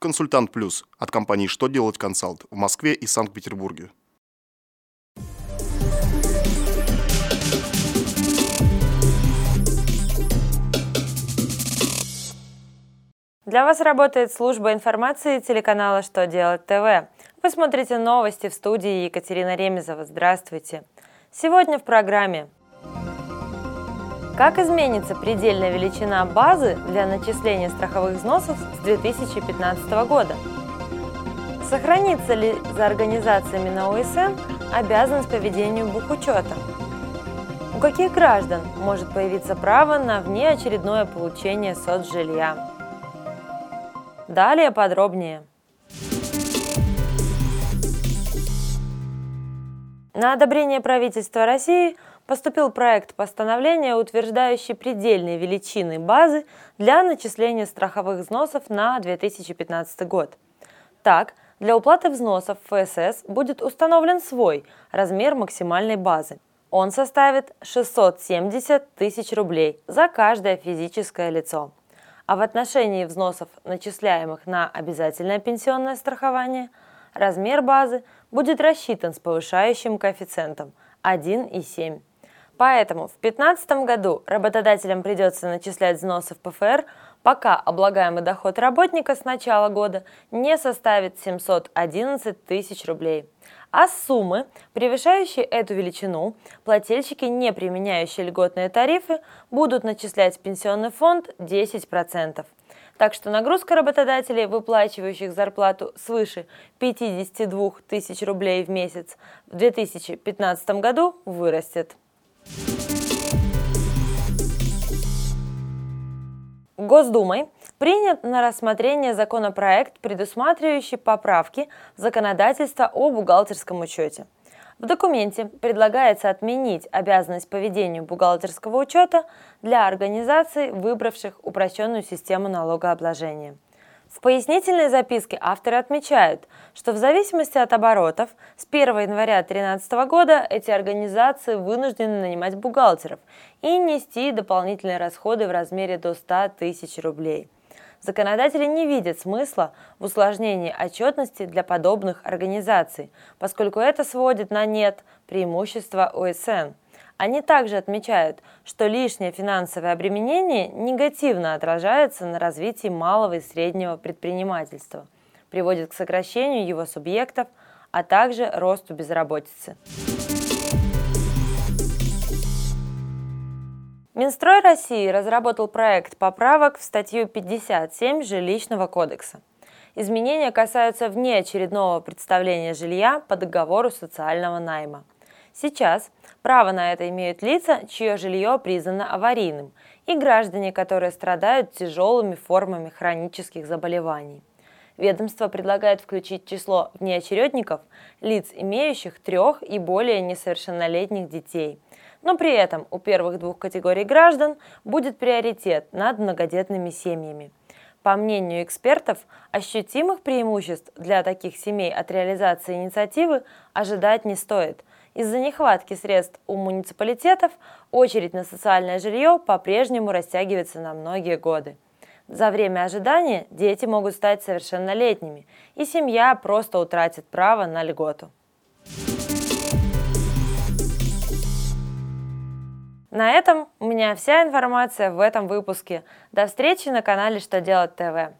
Консультант Плюс от компании «Что делать консалт» в Москве и Санкт-Петербурге. Для вас работает служба информации телеканала «Что делать ТВ». Вы смотрите новости в студии Екатерина Ремезова. Здравствуйте. Сегодня в программе как изменится предельная величина базы для начисления страховых взносов с 2015 года? Сохранится ли за организациями на ОСН обязанность по ведению бухучета? У каких граждан может появиться право на внеочередное получение соцжилья? Далее подробнее. На одобрение правительства России – поступил проект постановления, утверждающий предельные величины базы для начисления страховых взносов на 2015 год. Так, для уплаты взносов ФСС будет установлен свой размер максимальной базы. Он составит 670 тысяч рублей за каждое физическое лицо. А в отношении взносов, начисляемых на обязательное пенсионное страхование, размер базы будет рассчитан с повышающим коэффициентом 1,7. Поэтому в 2015 году работодателям придется начислять взносы в ПФР, пока облагаемый доход работника с начала года не составит 711 тысяч рублей. А суммы, превышающие эту величину, плательщики, не применяющие льготные тарифы, будут начислять в пенсионный фонд 10%. Так что нагрузка работодателей, выплачивающих зарплату свыше 52 тысяч рублей в месяц, в 2015 году вырастет. Госдумой принят на рассмотрение законопроект, предусматривающий поправки в законодательство о бухгалтерском учете. В документе предлагается отменить обязанность по ведению бухгалтерского учета для организаций, выбравших упрощенную систему налогообложения – в пояснительной записке авторы отмечают, что в зависимости от оборотов с 1 января 2013 года эти организации вынуждены нанимать бухгалтеров и нести дополнительные расходы в размере до 100 тысяч рублей. Законодатели не видят смысла в усложнении отчетности для подобных организаций, поскольку это сводит на нет преимущества ОСН – они также отмечают, что лишнее финансовое обременение негативно отражается на развитии малого и среднего предпринимательства, приводит к сокращению его субъектов, а также росту безработицы. Минстрой России разработал проект поправок в статью 57 Жилищного кодекса. Изменения касаются внеочередного представления жилья по договору социального найма. Сейчас Право на это имеют лица, чье жилье признано аварийным, и граждане, которые страдают тяжелыми формами хронических заболеваний. Ведомство предлагает включить число внеочередников лиц, имеющих трех и более несовершеннолетних детей. Но при этом у первых двух категорий граждан будет приоритет над многодетными семьями. По мнению экспертов, ощутимых преимуществ для таких семей от реализации инициативы ожидать не стоит – из-за нехватки средств у муниципалитетов очередь на социальное жилье по-прежнему растягивается на многие годы. За время ожидания дети могут стать совершеннолетними, и семья просто утратит право на льготу. На этом у меня вся информация в этом выпуске. До встречи на канале «Что делать ТВ».